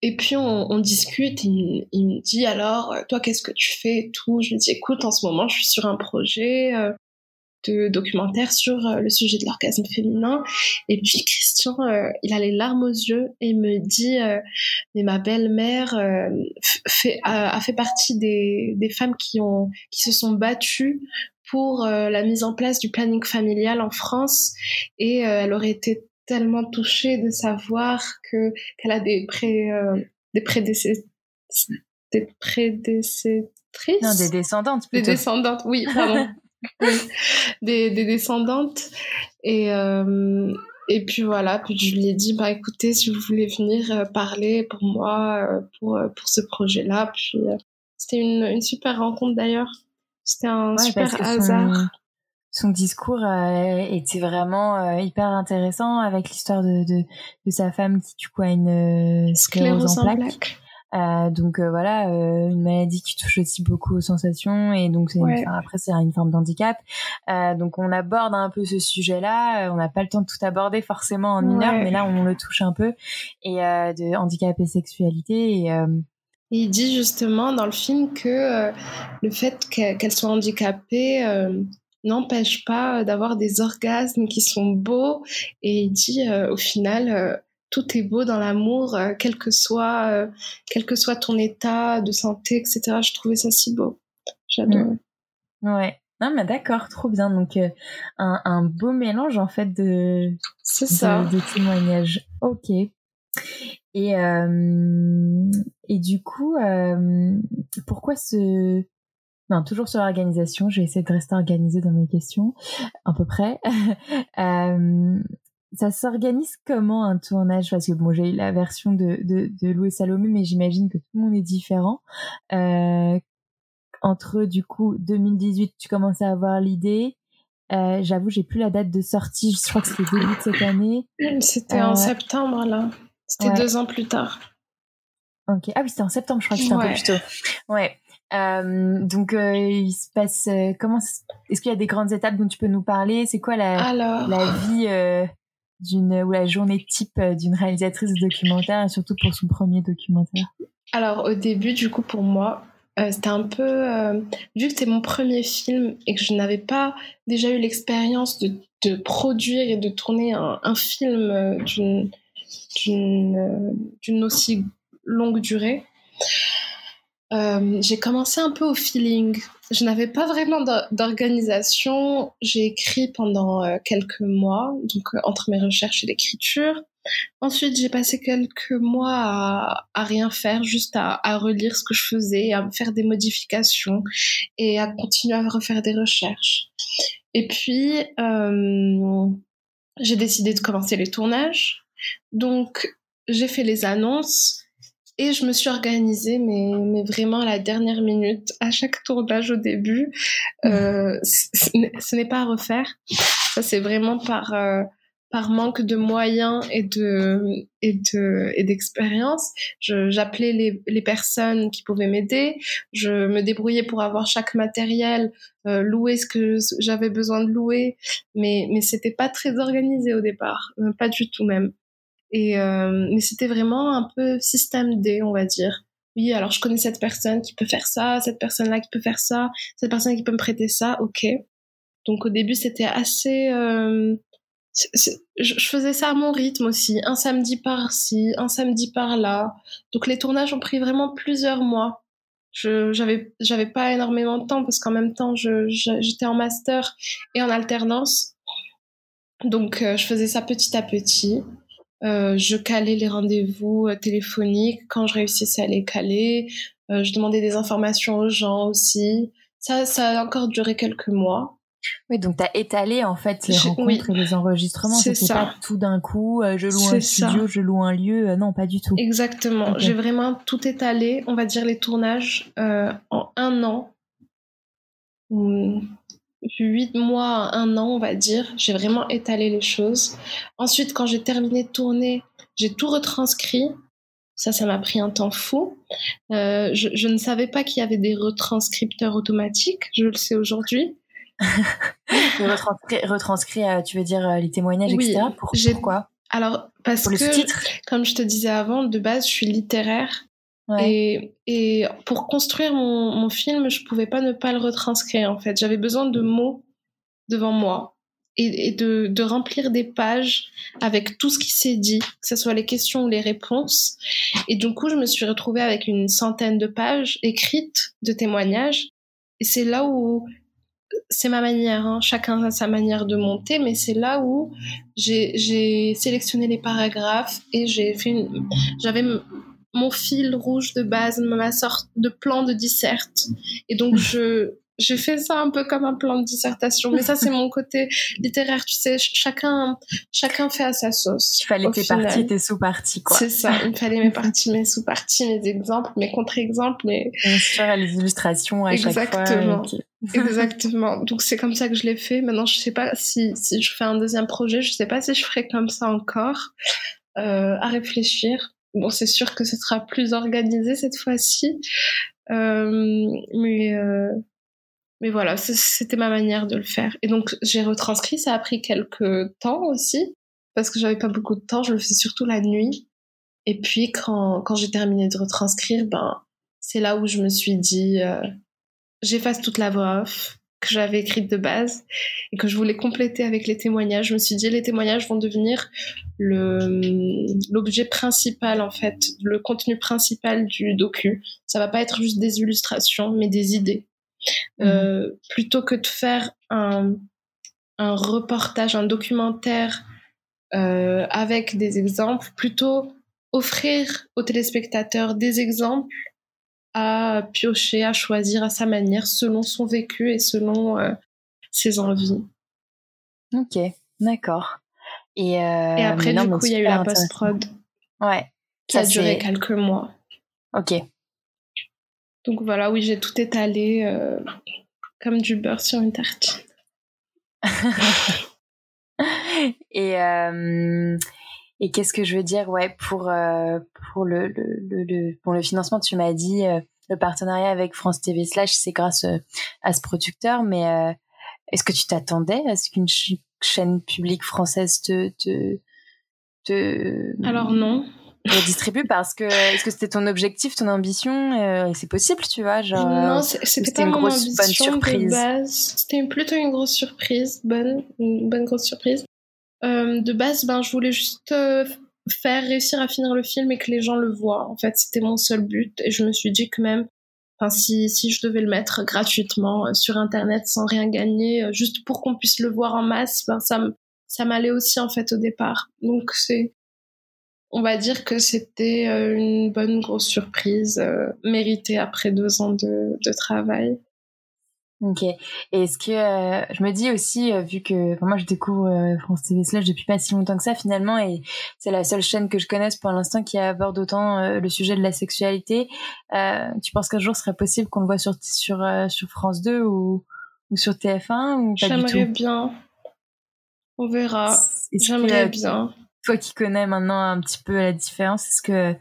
Et puis on, on discute, il, il, me dit alors, toi qu'est-ce que tu fais et tout. Je lui dis écoute, en ce moment je suis sur un projet, euh, de documentaire sur euh, le sujet de l'orgasme féminin. Et puis Christian, euh, il a les larmes aux yeux et me dit euh, mais ma belle-mère fait, a, fait partie des, des femmes qui ont qui se sont battues pour la mise en place du planning familial en France et elle aurait été tellement touchée de savoir que qu'elle a des pré des prédécesseurs des prédécesseurs non, des descendantes. Plutôt. Des descendantes, oui, pardon. des, des, descendantes. Et, euh, et puis voilà, puis je lui ai dit, bah écoutez, si vous voulez venir euh, parler pour moi, euh, pour, pour ce projet-là. Puis c'était une, une super rencontre d'ailleurs. C'était un super hasard. Son, discours était vraiment hyper intéressant avec l'histoire de, de, de, sa femme qui du coup a une sclérose, en plaques. Euh, donc euh, voilà, euh, une maladie qui touche aussi beaucoup aux sensations et donc après c'est une forme d'handicap. donc on aborde un peu ce sujet-là. On n'a pas le temps de tout aborder forcément en une heure, mais là on le touche un peu et de handicap et sexualité. Et, il dit justement dans le film que le fait qu'elle soit handicapée n'empêche pas d'avoir des orgasmes qui sont beaux et il dit au final tout est beau dans l'amour, euh, quel que soit, euh, quel que soit ton état de santé, etc. Je trouvais ça si beau. J'adore. Mm. Ouais. Non, mais d'accord, trop bien. Donc, euh, un, beau mélange, en fait, de, C'est ça. de, témoignages. Ok. Et, et du coup, pourquoi ce... Non, toujours sur l'organisation, je vais essayer de rester organisée dans mes questions, à peu près. ça s'organise comment un tournage? Parce que bon, j'ai la version de, de, de Lou et Salomé, mais j'imagine que tout le monde est différent. Euh, entre du coup 2018, tu commences à avoir l'idée. Euh, J'avoue, j'ai plus la date de sortie. Je crois que c'était début de cette année. C'était en euh, septembre là. C'était deux ans plus tard. Ok. Ah oui, c'était en septembre. Je crois que c'était un peu plus tôt. Ouais. Euh, donc, euh, il se passe comment Est-ce qu'il y a des grandes étapes dont tu peux nous parler? C'est quoi la, la vie d'une ou la journée type euh, d'une réalisatrice de documentaire surtout pour son premier documentaire. Alors au début du coup pour moi euh, c'était un peu euh, vu que c'était mon premier film et que je n'avais pas déjà eu l'expérience de, de, produire et de tourner un, film d'une d'une aussi longue durée j'ai commencé un peu au feeling je n'avais pas vraiment d'organisation. J'ai écrit pendant euh, quelques mois, donc euh, entre mes recherches et l'écriture. Ensuite, j'ai passé quelques mois à, rien faire, juste à, à, relire ce que je faisais, à faire des modifications et à continuer à refaire des recherches. Et puis, euh, j'ai décidé de commencer les tournages. Donc, j'ai fait les annonces et je me suis organisée, mais, mais vraiment à la dernière minute, à chaque tournage au début. Euh, ce n'est pas à refaire. Ça, c'est vraiment par, euh, par manque de moyens et de et de et d'expérience. J'appelais les, les personnes qui pouvaient m'aider. Je me débrouillais pour avoir chaque matériel, euh, louer ce que j'avais besoin de louer, mais mais c'était pas très organisé au départ, euh, pas du tout même. Euh, mais c'était vraiment un peu système D, on va dire. Oui, alors je connais cette personne qui peut faire ça, cette personne-là qui peut faire ça, cette personne qui peut me prêter ça, ok. Donc au début c'était assez, euh, je, faisais ça à mon rythme aussi, un samedi par-ci, un samedi par-là. Donc les tournages ont pris vraiment plusieurs mois. Je j'avais j'avais pas énormément de temps parce qu'en même temps j'étais en master et en alternance. Donc euh, je faisais ça petit à petit. Euh, je calais les rendez-vous euh, téléphoniques quand je réussissais à les caler. Euh, je demandais des informations aux gens aussi. Ça, ça a encore duré quelques mois. Oui, donc tu as étalé en fait les rencontres et les enregistrements. C'est ça. pas tout d'un coup, je loue un studio, je loue un lieu. non, pas du tout. Exactement. J'ai vraiment tout étalé, on va dire les tournages, en un an huit mois, un an, on va dire. J'ai vraiment étalé les choses. Ensuite, quand j'ai terminé de tourner, j'ai tout retranscrit. Ça, ça m'a pris un temps fou. Euh, je, ne savais pas qu'il y avait des retranscripteurs automatiques. Je le sais aujourd'hui. retranscrit, euh, tu veux dire euh, les témoignages, oui, etc. Pour, pourquoi? Alors, parce que, comme je te disais avant, de base, je suis littéraire. Et, et, pour construire mon, mon, film, je pouvais pas ne pas le retranscrire en fait. J'avais besoin de mots devant moi et, et de, de, remplir des pages avec tout ce qui s'est dit, que ce soit les questions ou les réponses. Et du coup, je me suis retrouvée avec une centaine de pages écrites de témoignages. Et c'est là où c'est ma manière, hein. chacun a sa manière de monter, mais c'est là où j'ai sélectionné les paragraphes et j'ai fait j'avais mon fil rouge de base, ma sorte de plan de disserte. Et donc, je, j'ai fait ça un peu comme un plan de dissertation, mais ça c'est mon côté littéraire, tu sais, chacun chacun fait à sa sauce. Il fallait tes parties, tes sous-parties quoi. C'est ça, il fallait mes parties, mes sous-parties, mes exemples, mes contre-exemples, mes Bien les illustrations à chaque fois. Exactement. Exactement. Donc c'est comme ça que je l'ai fait. Maintenant, je sais pas si si je fais un deuxième projet, je sais pas si je ferai comme ça encore. Euh, à réfléchir. Bon, c'est sûr que ce sera plus organisé cette fois-ci, euh, mais euh, mais voilà, c'était ma manière de le faire. Et donc j'ai retranscrit. Ça a pris quelques temps aussi parce que j'avais pas beaucoup de temps. Je le faisais surtout la nuit. Et puis quand quand j'ai terminé de retranscrire, ben c'est là où je me suis dit euh, j'efface toute la voix off que j'avais écrite de base et que je voulais compléter avec les témoignages. Je me suis dit les témoignages vont devenir le l'objet principal en fait, le contenu principal du docu. Ça va pas être juste des illustrations, mais des idées. Mmh. Euh, plutôt que de faire un, un reportage, un documentaire euh, avec des exemples, plutôt offrir aux téléspectateurs des exemples à piocher, à choisir à sa manière, selon son vécu et selon euh, ses envies. Ok, d'accord. Et, euh, et, après, du coup, il y a eu la post-prod. Ouais. Qui a duré quelques mois. Ok. Donc voilà, oui, j'ai tout étalé euh, comme du beurre sur une tartine. et et qu'est-ce que je veux dire ouais pour euh, pour le, le, le, pour le financement tu m'as dit euh, le partenariat avec France TV slash c'est grâce euh, à ce producteur mais est-ce que tu t'attendais à ce qu'une chaîne publique française te te, te alors non. distribue parce que est-ce que c'était ton objectif ton ambition c'est possible tu vois genre non c'était pas une grosse bonne surprise. c'était plutôt une grosse surprise bonne une bonne grosse surprise euh, de base, ben, je voulais juste euh, faire réussir à finir le film et que les gens le voient. En fait, c'était mon seul but. Et je me suis dit que même, si, si je devais le mettre gratuitement euh, sur Internet sans rien gagner, juste pour qu'on puisse le voir en masse, ben, ça ça m'allait aussi, en fait, au départ. Donc, c'est, on va dire que c'était une bonne grosse surprise, méritée après deux ans de, de travail. Ok. Et est-ce que euh, je me dis aussi, euh, vu que moi je découvre euh, France TV Slash depuis pas si longtemps que ça finalement, et c'est la seule chaîne que je connaisse pour l'instant qui aborde autant le sujet de la sexualité, tu penses qu'un jour ce serait possible qu'on le voit sur sur sur France 2 ou, ou sur TF1 ou pas J'aimerais bien. On verra. J'aimerais bien. Toi qui connais maintenant un petit peu la différence, est-ce que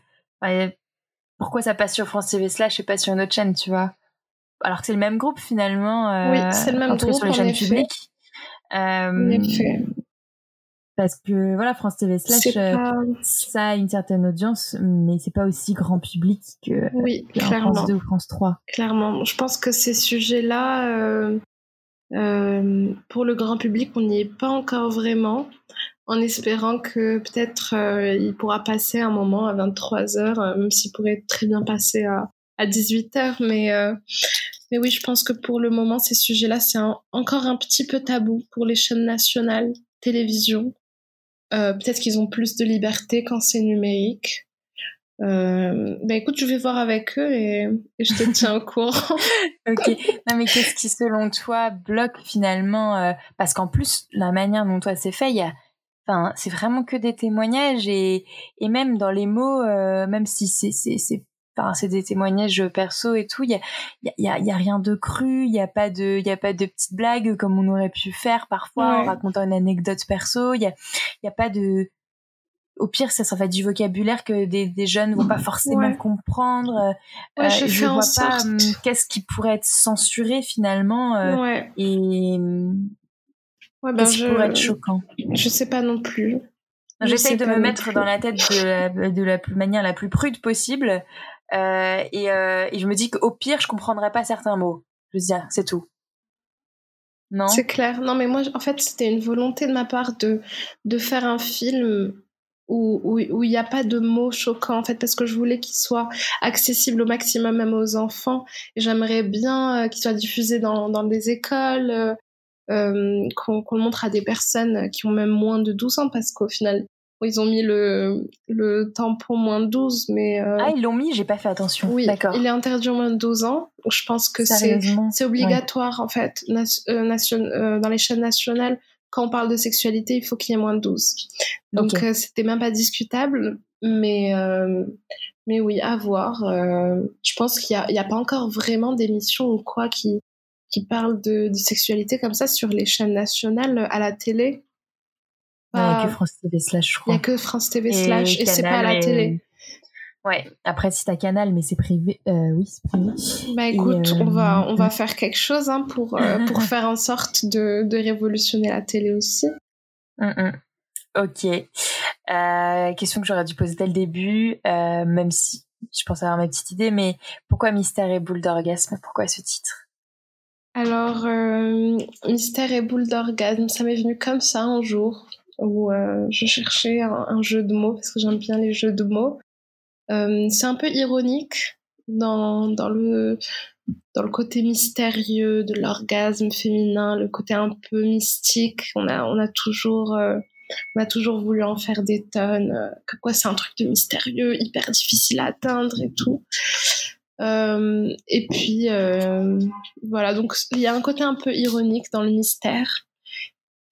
pourquoi ça passe sur France TV Slash et pas sur une autre chaîne, tu vois? Alors que c'est le même groupe finalement. Euh, oui, c'est le même groupe sur les chaînes publiques. Euh, parce que voilà, France TV Slash, euh, ça a une certaine audience, mais c'est pas aussi grand public que, oui, clairement. France 2 ou France 3. Clairement, je pense que ces sujets-là, euh, euh, pour le grand public, on n'y est pas encore vraiment, en espérant que peut-être il pourra passer un moment à 23 heures, même s'il pourrait très bien passer à, à 18 heures, mais mais oui, je pense que pour le moment, ces sujets-là, c'est encore un petit peu tabou pour les chaînes nationales, télévision. Euh, peut-être qu'ils ont plus de liberté quand c'est numérique. Euh, bah écoute, je vais voir avec eux et, je te tiens au courant. ok. Non mais qu'est-ce qui selon toi bloque finalement euh, Parce qu'en plus, la manière dont toi c'est fait, il y a, enfin, c'est vraiment que des témoignages et, et même dans les mots, euh, même si c'est c'est enfin c'est des témoignages perso et tout. Il y a y a, y a rien de cru. Il y a pas de il y a pas de petites blagues comme on aurait pu faire parfois en racontant une anecdote perso. Il y a y a pas de au pire ça sera fait du vocabulaire que des, des jeunes vont pas forcément comprendre. Euh, je, je vois pas hum, qu'est-ce qui pourrait être censuré finalement euh, et ouais, ben je... pourrait être choquant. je sais pas non plus. J'essaye de me mettre dans la tête de la, de la manière la plus prude possible euh, et, euh, et, je me dis qu'au pire, je comprendrais pas certains mots. Je veux dire, c'est tout. Non? C'est clair. Non, mais moi, en fait, c'était une volonté de ma part de, de faire un film où il où, n'y a pas de mots choquants, en fait, parce que je voulais qu'il soit accessible au maximum même aux enfants. J'aimerais bien euh, qu'il soit diffusé dans, dans des écoles, qu'on le montre à des personnes qui ont même moins de 12 ans, parce qu'au final, ils ont mis le, le tampon moins de 12, mais... Euh, ah, ils l'ont mis, j'ai pas fait attention. Oui, D'accord. il est interdit au moins de 12 ans. Je pense que c'est, c'est obligatoire, en fait, euh, euh, dans les chaînes nationales. Quand on parle de sexualité, il faut qu'il y ait moins de 12. Donc, c'était même pas discutable, mais... mais oui, à voir. je pense qu'il n'y a, a, pas encore vraiment d'émissions ou quoi qui, qui parlent de, de sexualité comme ça sur les chaînes nationales à la télé. Il n'y a que France TV slash, je crois. Il n'y a que France TV slash et, c'est pas à la télé. Ouais. Après, si t'as Canal, mais c'est privé. Euh, oui, c'est privé. Bah écoute, on va on va faire quelque chose hein, pour euh, pour faire en sorte de, de révolutionner la télé aussi. Mm, mm. Ok. Euh, question que j'aurais dû poser dès le début, euh, même si je pense avoir ma petite idée, mais pourquoi Mystère et boule d'orgasme? Pourquoi ce titre? Alors, euh, Mystère et boule d'orgasme, ça m'est venu comme ça un jour où euh, je cherchais un, jeu de mots parce que j'aime bien les jeux de mots. Euh, c'est un peu ironique dans, dans, le, dans le côté mystérieux de l'orgasme féminin, le côté un peu mystique. On a, on a toujours. Euh, on a toujours voulu en faire des tonnes, que quoi c'est un truc de mystérieux, hyper difficile à atteindre et tout. et puis voilà, donc il y a un côté un peu ironique dans le mystère.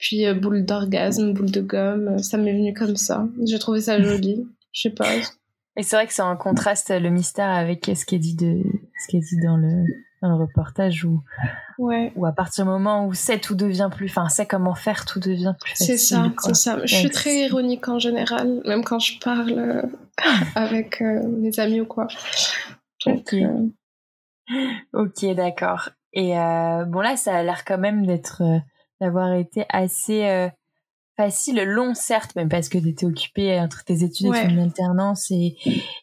Puis euh, boule d'orgasme, boule de gomme, euh, ça m'est venu comme ça. J'ai trouvé ça joli. Je sais pas. Et c'est vrai que c'est en contraste le mystère avec ce qui est dit de ce qui est dit dans le dans le reportage où ouais. où à partir du moment où c'est tout devient plus enfin c'est comment faire tout devient plus facile. C'est ça, c'est ça. Je suis très ironique en général, même quand je parle euh, avec mes amis ou quoi. ok. Ok, d'accord. Et bon là, ça a l'air quand même d'être d'avoir été assez euh, facile, long certes, même parce que tu étais occupée entre tes études et ton alternance et,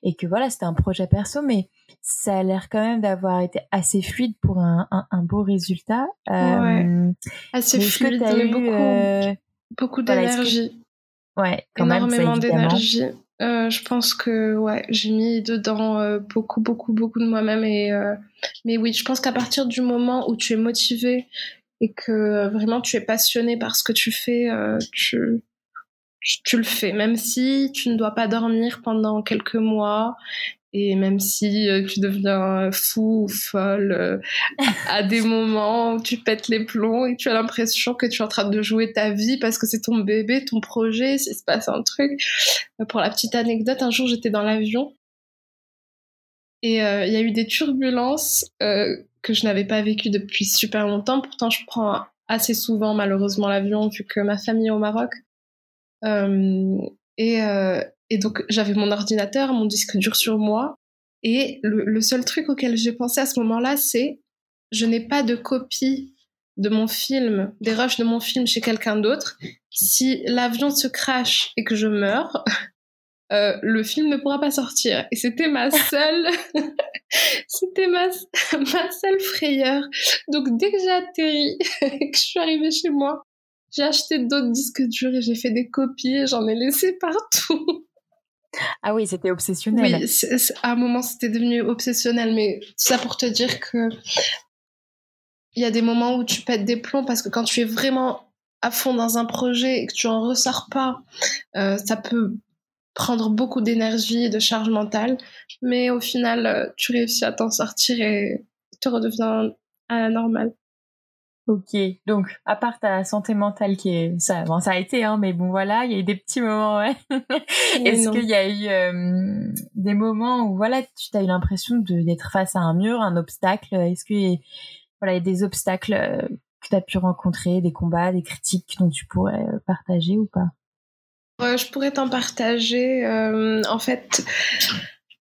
et que voilà, c'était un projet perso, mais ça a l'air quand même d'avoir été assez fluide pour un, un, beau résultat. Euh, assez fluide, eu, beaucoup, euh, beaucoup d'énergie. Ouais, quand énormément d'énergie. Euh, je pense que ouais, j'ai mis dedans euh, beaucoup, beaucoup, beaucoup de moi-même et mais oui, je pense qu'à partir du moment où tu es motivé et que vraiment tu es passionné par ce que tu fais, euh, tu, tu le fais, même si tu ne dois pas dormir pendant quelques mois et même si euh, tu deviens fou ou folle euh, à des moments où tu pètes les plombs et tu as l'impression que tu es en train de jouer ta vie parce que c'est ton bébé, ton projet, s'il se passe un truc. Euh, pour la petite anecdote, un jour j'étais dans l'avion et il y a eu des turbulences que je n'avais pas vécues depuis super longtemps. Pourtant, je prends assez souvent malheureusement l'avion vu que ma famille est au Maroc. et, et donc j'avais mon ordinateur, mon disque dur sur moi. Et le, seul truc auquel j'ai pensé à ce moment-là, c'est je n'ai pas de copie de mon film, des rushs de mon film chez quelqu'un d'autre. Si l'avion se crache et que je meurs, euh, le film ne pourra pas sortir. Et c'était ma seule, c'était ma, ma seule frayeur. Donc dès que j'ai atterri et que je suis arrivée chez moi, j'ai acheté d'autres disques durs et j'ai fait des copies et j'en ai laissé partout. Ah oui, c'était obsessionnel. Oui, à un moment, c'était devenu obsessionnel, mais tout ça pour te dire que il y a des moments où tu pètes des plombs parce que quand tu es vraiment à fond dans un projet et que tu en ressors pas, euh, ça peut prendre beaucoup d'énergie et de charge mentale, mais au final, euh, tu réussis à t'en sortir et te redeviens à la normale. Ok, donc à part ta santé mentale qui est ça, bon ça a été hein, mais bon voilà, il y a eu des petits moments. Ouais. Est-ce qu'il y a eu euh, des moments où voilà, tu as eu l'impression d'être face à un mur, un obstacle? Est-ce que voilà, il y a des obstacles euh, que tu as pu rencontrer, des combats, des critiques dont tu pourrais partager ou pas? Je pourrais t'en partager. en fait,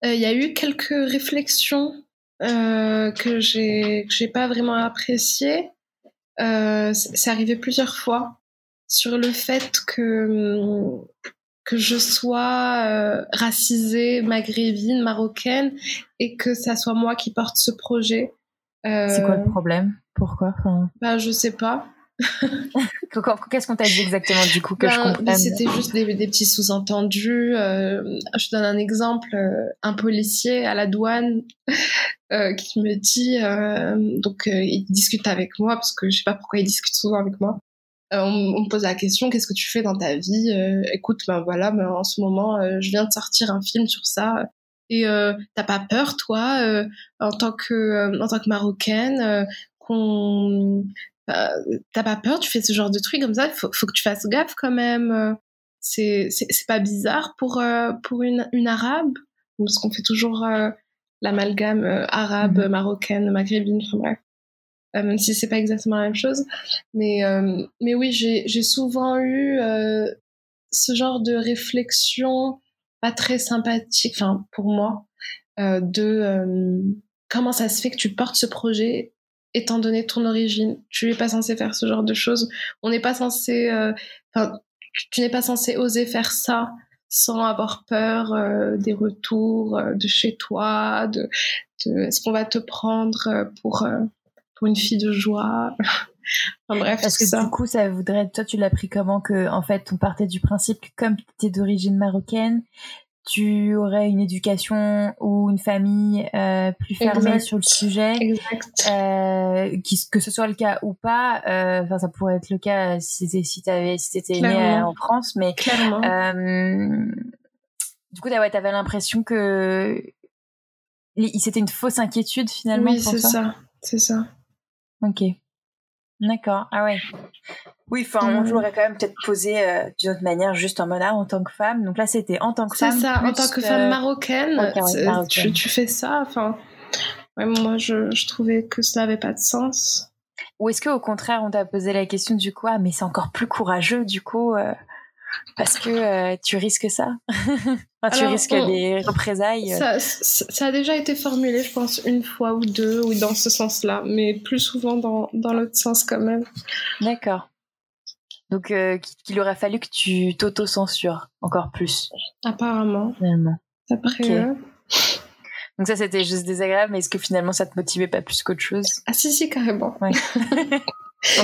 il y a eu quelques réflexions que j'ai que j'ai pas vraiment appréciées euh, c'est arrivé plusieurs fois sur le fait que que je sois euh, racisée, maghrébine, marocaine, et que ça soit moi qui porte ce projet. Euh, c'est quoi le problème? Pourquoi? Enfin... Bah, je sais pas. Qu'est-ce qu'on t'a dit exactement du coup que je ben, comprenne? C'était juste des, des petits sous-entendus. Euh, je donne un exemple. Euh, un policier à la douane euh, qui me dit, euh, donc il discute avec moi parce que je sais pas pourquoi il discute souvent avec moi. On, me pose la question qu'est-ce que tu fais dans ta vie? Écoute, ben voilà, ben, en ce moment je viens de sortir un film sur ça. Et t'as pas peur toi, en tant que en tant que marocaine, qu'on t'as pas peur, tu fais ce genre de truc comme ça, faut, faut que tu fasses gaffe quand même. Euh, c'est, pas bizarre pour, euh, pour une, une arabe, parce qu'on fait toujours euh, l'amalgame arabe, mhm. marocaine, maghrébine, enfin bref. même si c'est pas exactement la même chose. Mais, mais oui, j'ai, j'ai souvent eu ce genre de réflexion pas très sympathique, enfin pour moi, de comment ça se fait que tu portes ce projet étant donné ton origine. Tu n'es pas censé faire ce genre de choses. On n'est pas censé, euh, tu n'es pas censé oser faire ça sans avoir peur euh, des retours euh, de chez toi, de, est-ce qu'on va te prendre pour pour une fille de joie. enfin, bref, parce que ça. du coup, ça voudrait, toi, tu l'as pris comment que, en fait, on partait du principe que comme tu es d'origine marocaine, tu aurais une éducation ou une famille euh, plus fermée sur le sujet, exact. Euh, que ce soit le cas ou pas. Euh, enfin, ça pourrait être le cas si si t'avais si t'étais né en France, mais Clairement. du coup, ouais, t'avais l'impression que c'était une fausse inquiétude finalement. Oui, c'est ça, c'est ça. Ok. D'accord. Ah ouais. Oui, enfin, on l'aurait quand même peut-être posé euh, d'une autre manière, juste en mode ah, en tant que femme. Donc là, c'était en tant que femme. C'est ça, en tant que femme marocaine, tu, fais ça. Enfin, moi, je, je, trouvais que ça n'avait pas de sens. Ou est-ce qu'au contraire, on t'a posé la question du coup, ah, mais c'est encore plus courageux du coup, euh, parce que euh, tu risques ça? Tu risques des représailles ça, ça, a déjà été formulé, je pense, une fois ou deux, ou dans ce sens-là, mais plus souvent dans, dans l'autre sens quand même. D'accord. Donc, euh, qu'il aurait fallu que tu t'auto-censures encore plus. Apparemment. Finalement. Après. Euh, Donc ça, c'était juste désagréable, mais est-ce que finalement, ça te motivait pas plus qu'autre chose? Ah si, si, carrément. Ouais.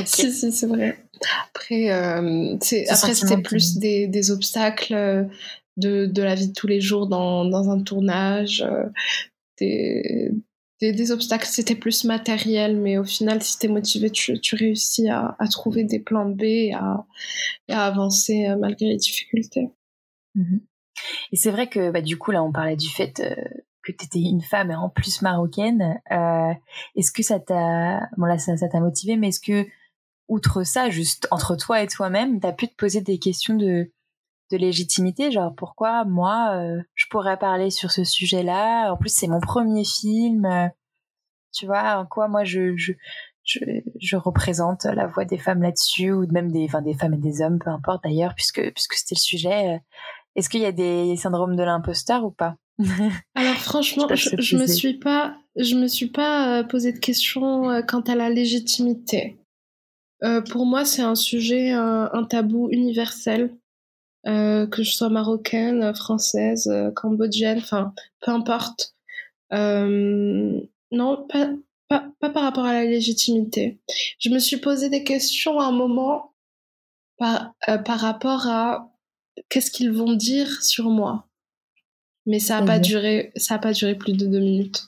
Si, si, c'est vrai. Après, euh, après c'était plus des, des, obstacles euh, de, de la vie de tous les jours dans, dans un tournage, des, des, obstacles, c'était plus matériel, mais au final, si tu es motivé, tu, réussis à, trouver des plans B et à, avancer euh, malgré les difficultés. Mhm. Et c'est vrai que bah, du coup, là, on parlait du fait euh, que tu étais une femme et en plus marocaine. Euh, est-ce que ça t'a, bon là, ça, t'a motivé, mais est-ce que, outre ça, juste entre toi et toi-même, tu as pu te poser des questions de, de légitimité, genre pourquoi moi, je pourrais parler sur ce sujet-là? En plus, c'est mon premier film. tu vois, en quoi moi je, je, je, représente la voix des femmes là-dessus, ou même des, enfin, des femmes et des hommes, peu importe d'ailleurs, puisque, puisque c'était le sujet. Est-ce qu'il y a des syndromes de l'imposteur ou pas? Alors franchement, je, me suis pas, je me suis pas euh, posé de questions euh, quant à la légitimité. Euh, pour moi, c'est un sujet, un tabou universel, que je sois marocaine, française, cambodgienne, enfin, peu importe. non, pas, pas, pas, par rapport à la légitimité. Je me suis posé des questions à un moment par, par rapport à qu'est-ce qu'ils vont dire sur moi mais ça n'a pas mhm. duré ça a pas duré plus de deux minutes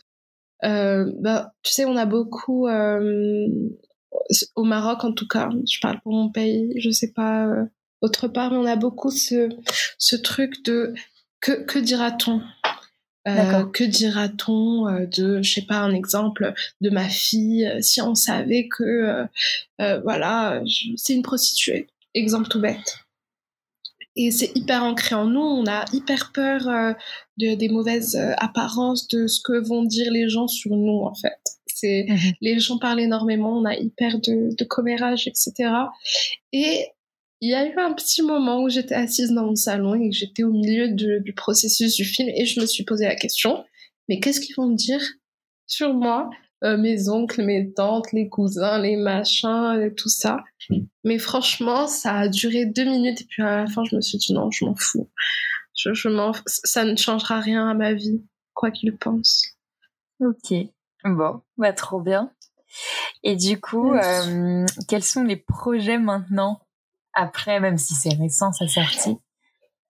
euh, bah tu sais on a beaucoup euh, au Maroc en tout cas je parle pour mon pays je sais pas euh, autre part on a beaucoup ce ce truc de que que dira-t-on? Euh, que dira-t-on euh, de, je sais pas, un exemple de ma fille si on savait que, voilà, c'est une prostituée, exemple tout bête. Et c'est hyper ancré en nous. On a hyper peur euh, de, des mauvaises euh, apparences, de ce que vont dire les gens sur nous, en fait. C'est mhm. les gens parlent énormément. On a hyper de, de commérage, etc. Et il y a eu un petit moment où j'étais assise dans mon salon et que j'étais au milieu du processus du film et je me suis posé la question mais qu'est-ce qu'ils vont dire sur moi euh, mes oncles, mes tantes, les cousins, les machins, et tout ça. Mais franchement, ça a duré deux minutes et puis à la fin, je me suis dit non, je m'en fous. Je, je m'en, ça ne changera rien à ma vie, quoi qu'il pense. Ok, bon, bah trop bien. Et du coup, euh, quels sont les projets maintenant, après, même si c'est récent, sa sortie,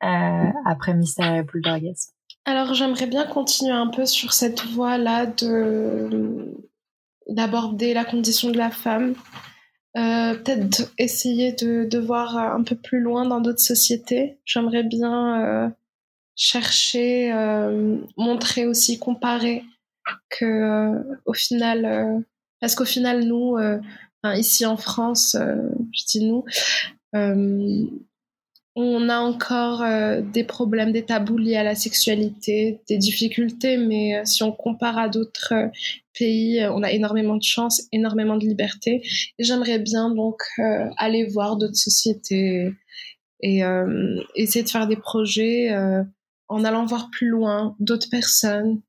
euh, après Mystère et Poule d'orgasme alors j'aimerais bien continuer un peu sur cette voie-là de d'aborder la condition de la femme. Euh, peut-être essayer de, de voir un peu plus loin dans d'autres sociétés. J'aimerais bien euh, chercher, euh, montrer aussi, comparer que au final, parce qu'au final nous, ici en France, je dis nous, on a encore euh, des problèmes, des tabous liés à la sexualité, des difficultés, mais euh, si on compare à d'autres euh, pays, on a énormément de chance, énormément de liberté. J'aimerais bien donc aller voir d'autres sociétés et essayer de faire des projets en allant voir plus loin d'autres personnes,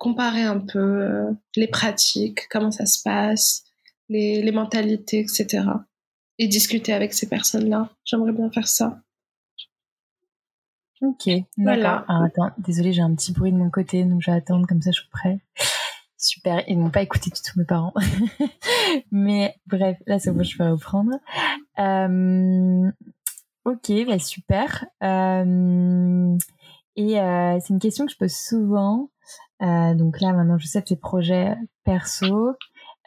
comparer un peu les pratiques, comment ça se passe, les mentalités, etc et discuter avec ces personnes-là. J'aimerais bien faire ça. Ok, voilà. Ah, attends, désolée, j'ai un petit bruit de mon côté, donc je vais attendre, comme ça je suis prêt. Super, ils n'ont pas écouté du tout mes parents. Mais bref, là c'est bon, je peux reprendre. Euh, ok, bah, super. Euh, et euh, c'est une question que je pose souvent. donc là maintenant je sais que c'est projets perso.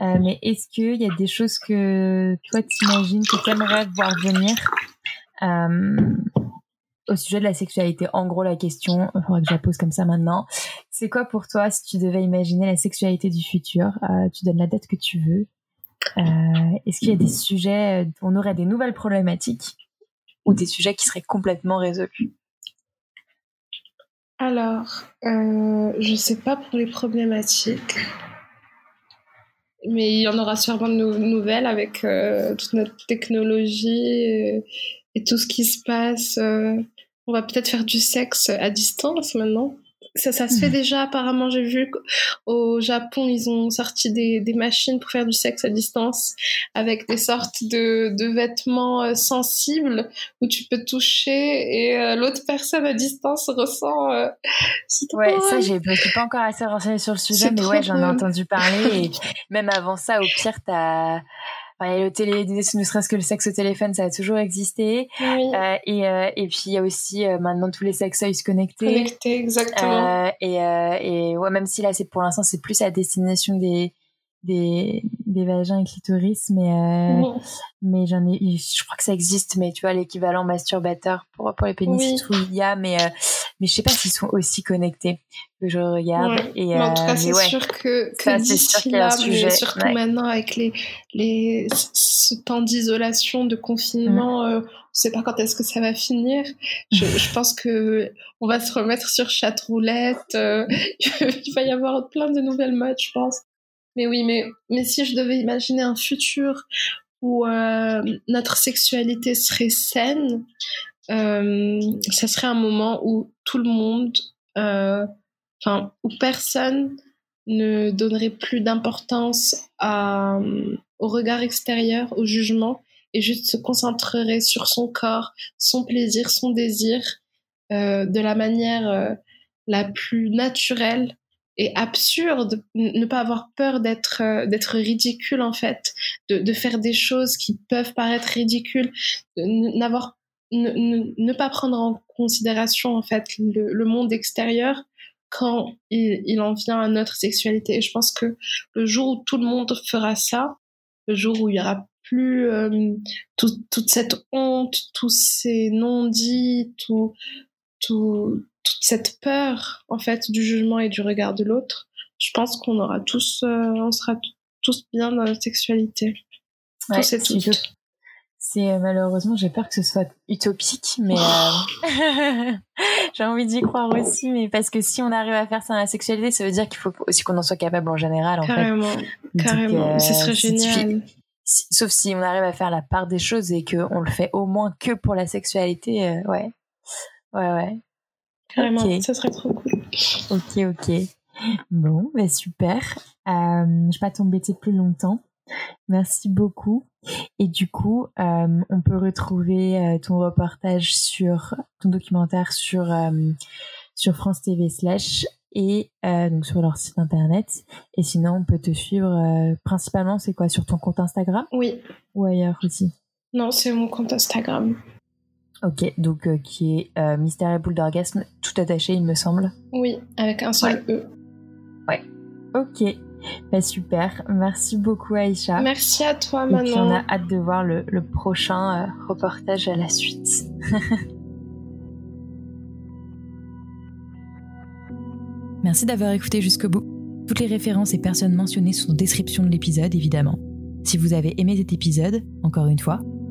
Euh, mais est-ce qu'il y a des choses que toi t'imagines que tu aimerais voir venir euh, au sujet de la sexualité? En gros, la question, il faudra que je la pose comme ça maintenant. C'est quoi pour toi si tu devais imaginer la sexualité du futur euh, Tu donnes la date que tu veux. Est-ce qu'il y a des sujets, on aurait des nouvelles problématiques ou des sujets qui seraient complètement résolus? Alors, euh, je sais pas pour les problématiques mais il y en aura sûrement de nouvelles avec euh, toute notre technologie et, tout ce qui se passe. Euh. on va peut-être faire du sexe à distance maintenant. Ça, ça se fait hmm. déjà apparemment. J'ai vu qu'au Japon, ils ont sorti des, des, machines pour faire du sexe à distance avec des sortes de, de vêtements euh, sensibles où tu peux toucher et euh, l'autre personne à distance ressent. Euh, ouais, ça, j'ai, je suis pas encore assez renseignée sur le sujet, mais ouais, j'en ai entendu parler. et même avant ça, au pire, t'as le télé, ne serait-ce que le sexe au téléphone, ça a toujours existé. Euh, et, euh, et puis il y a aussi euh, maintenant tous les sextoys connectés. Connectés, exactement. et, et ouais, même si là, c'est pour l'instant, c'est plus à destination des des, des vagins et clitoris, mais euh, mais j'en ai, je crois que ça existe, mais tu vois l'équivalent masturbateur pour pour les pénis oui. il y a, mais euh, mais je sais pas s'ils sont aussi connectés que je regarde. Et, mais en tout cas, euh, c'est sûr que, que d'ici là, mais surtout maintenant avec les les ce temps d'isolation, de confinement, mm. on sait pas quand est-ce que ça va finir. Je, je, pense que on va se remettre sur chat roulette. il va y avoir plein de nouvelles modes, je pense. Mais oui, mais, mais si je devais imaginer un futur où euh, notre sexualité serait saine, euh, ça serait un moment où tout le monde, euh, enfin, où personne ne donnerait plus d'importance au regard extérieur, au jugement, et juste se concentrerait sur son corps, son plaisir, son désir, de la manière la plus naturelle et absurde, ne pas avoir peur d'être euh, d'être ridicule en fait, de, de, faire des choses qui peuvent paraître ridicules, n'avoir ne, ne, pas prendre en considération en fait le, le monde extérieur quand il, il, en vient à notre sexualité. Et je pense que le jour où tout le monde fera ça, le jour où il y aura plus euh, toute cette honte, tous ces non-dits, tout, tout, toute cette peur en fait du jugement et du regard de l'autre, je pense qu'on aura tous, euh, on sera tous bien dans notre sexualité. Ouais, c'est C'est euh, malheureusement, j'ai peur que ce soit utopique, mais euh, j'ai envie d'y croire aussi. Mais parce que si on arrive à faire ça dans la sexualité, ça veut dire qu'il faut aussi qu'on en soit capable en général. En carrément, fait. carrément. ce serait génial. sauf si on arrive à faire la part des choses et qu'on le fait au moins que pour la sexualité, ouais, ouais, ouais. Carrément, ça serait trop cool. Ok, ok. Bon, bah super. Euh, je vais pas t'embêter plus longtemps. Merci beaucoup. Et du coup, euh, on peut retrouver euh, ton reportage sur ton documentaire sur sur France TV slash et donc sur leur site internet. Et sinon, on peut te suivre principalement, c'est quoi, sur ton compte Instagram? Oui. Ou ailleurs aussi? Non, c'est mon compte Instagram. Ok, donc euh, qui est euh, Mystère et boule d'orgasme, tout attaché, il me semble. Oui, avec un seul E. Ouais. Ok. Bah, super. Merci beaucoup, Aïcha. Merci à toi, Manon. Et puis on a hâte de voir le, prochain euh, reportage à la suite. Merci d'avoir écouté jusqu'au bout. Toutes les références et personnes mentionnées sont en description de l'épisode, évidemment. Si vous avez aimé cet épisode, encore une fois,